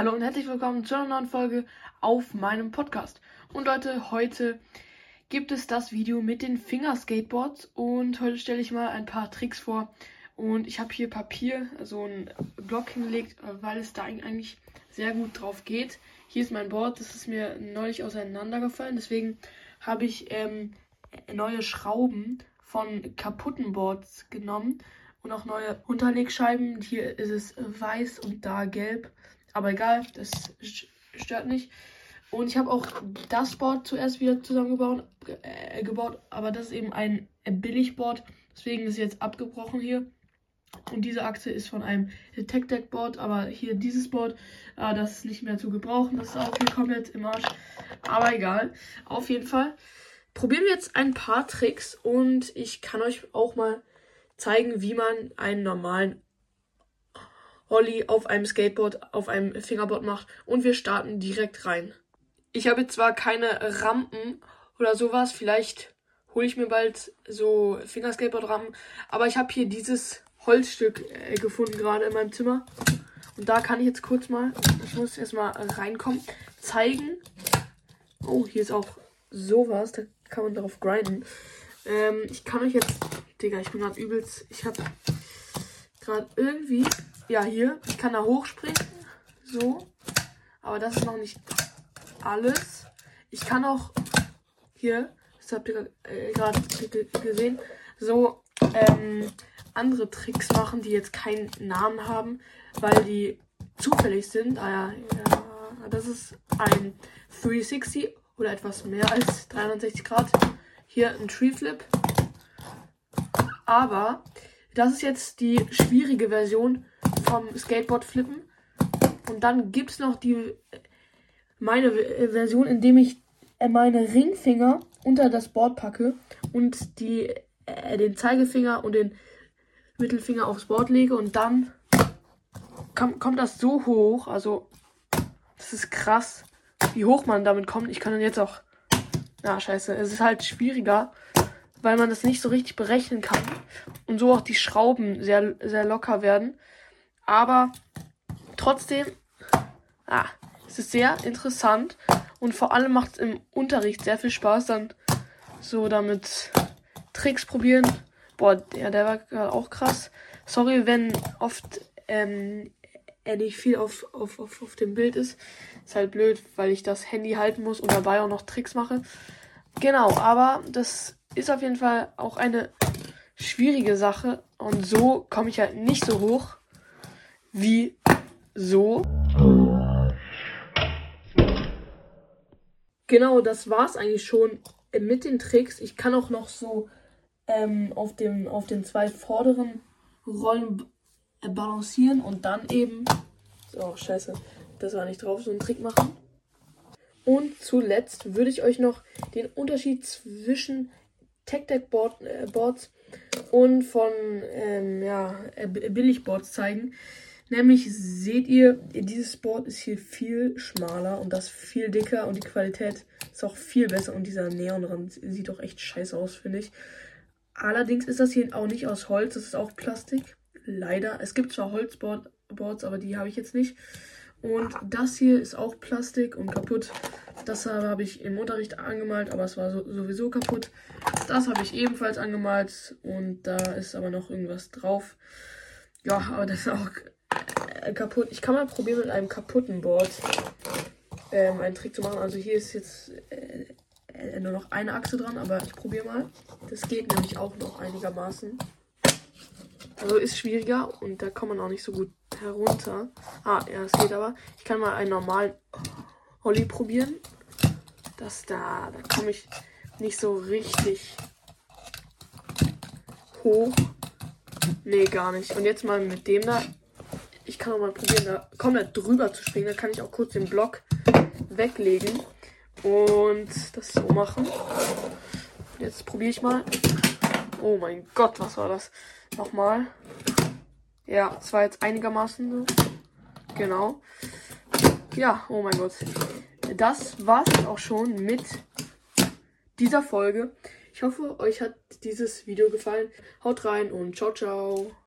Hallo und herzlich willkommen zu einer neuen Folge auf meinem Podcast. Und Leute, heute gibt es das Video mit den Fingerskateboards und heute stelle ich mal ein paar Tricks vor. Und ich habe hier Papier, so einen Block hingelegt, weil es da eigentlich sehr gut drauf geht. Hier ist mein Board, das ist mir neulich auseinandergefallen, deswegen habe ich ähm, neue Schrauben von kaputten Boards genommen und auch neue Unterlegscheiben. Hier ist es weiß und da gelb. Aber egal, das stört nicht. Und ich habe auch das Board zuerst wieder zusammengebaut, äh, gebaut, aber das ist eben ein Billigboard. Deswegen ist es jetzt abgebrochen hier. Und diese Achse ist von einem Tech Deck Board, aber hier dieses Board, äh, das ist nicht mehr zu gebrauchen. Das ist auch hier komplett im Arsch. Aber egal. Auf jeden Fall probieren wir jetzt ein paar Tricks und ich kann euch auch mal zeigen, wie man einen normalen Ollie auf einem Skateboard, auf einem Fingerboard macht. Und wir starten direkt rein. Ich habe zwar keine Rampen oder sowas, vielleicht hole ich mir bald so Fingerskateboard-Rampen, aber ich habe hier dieses Holzstück äh, gefunden gerade in meinem Zimmer. Und da kann ich jetzt kurz mal, ich muss erstmal reinkommen, zeigen. Oh, hier ist auch sowas, da kann man darauf grinden. Ähm, ich kann euch jetzt, Digga, ich bin gerade übelst, ich habe gerade irgendwie ja, hier. Ich kann da hochspringen. So. Aber das ist noch nicht alles. Ich kann auch hier, das habt ihr äh, gerade gesehen, so ähm, andere Tricks machen, die jetzt keinen Namen haben, weil die zufällig sind. Ah ja, ja das ist ein 360 oder etwas mehr als 360 Grad. Hier ein Tree Flip. Aber das ist jetzt die schwierige Version vom Skateboard flippen. Und dann gibt es noch die meine Version, in dem ich äh, meine Ringfinger unter das Board packe und die, äh, den Zeigefinger und den Mittelfinger aufs Board lege und dann kommt, kommt das so hoch. Also, das ist krass, wie hoch man damit kommt. Ich kann dann jetzt auch. Na, scheiße. Es ist halt schwieriger, weil man das nicht so richtig berechnen kann. Und so auch die Schrauben sehr, sehr locker werden. Aber trotzdem, ah, es ist sehr interessant und vor allem macht es im Unterricht sehr viel Spaß, dann so damit Tricks probieren. Boah, ja, der war gerade auch krass. Sorry, wenn oft ähm, er nicht viel auf, auf, auf, auf dem Bild ist. Ist halt blöd, weil ich das Handy halten muss und dabei auch noch Tricks mache. Genau, aber das ist auf jeden Fall auch eine schwierige Sache. Und so komme ich halt nicht so hoch wie so. Genau, das war's eigentlich schon mit den Tricks. Ich kann auch noch so ähm, auf, dem, auf den zwei vorderen Rollen balancieren und dann eben. So, scheiße, das war nicht drauf, so einen Trick machen. Und zuletzt würde ich euch noch den Unterschied zwischen Tech-Deck-Boards äh, und von ähm, ja, äh, Billigboards zeigen. Nämlich seht ihr, dieses Board ist hier viel schmaler und das viel dicker und die Qualität ist auch viel besser und dieser Neonrand sieht auch echt scheiße aus, finde ich. Allerdings ist das hier auch nicht aus Holz, das ist auch Plastik. Leider. Es gibt zwar Holzboards, aber die habe ich jetzt nicht. Und das hier ist auch Plastik und kaputt. Das habe ich im Unterricht angemalt, aber es war so, sowieso kaputt. Das habe ich ebenfalls angemalt und da ist aber noch irgendwas drauf. Ja, aber das ist auch kaputt. Ich kann mal probieren mit einem kaputten Board ähm, einen Trick zu machen. Also hier ist jetzt äh, äh, nur noch eine Achse dran, aber ich probiere mal. Das geht nämlich auch noch einigermaßen. Also ist schwieriger und da kommt man auch nicht so gut herunter. Ah, ja, es geht aber. Ich kann mal einen normalen Holly probieren. Das da, da komme ich nicht so richtig hoch. Nee, gar nicht. Und jetzt mal mit dem da kann auch mal probieren, da komplett drüber zu springen. Da kann ich auch kurz den Block weglegen und das so machen. Jetzt probiere ich mal. Oh mein Gott, was war das? Nochmal. Ja, es war jetzt einigermaßen so. Genau. Ja, oh mein Gott. Das war's auch schon mit dieser Folge. Ich hoffe, euch hat dieses Video gefallen. Haut rein und ciao, ciao.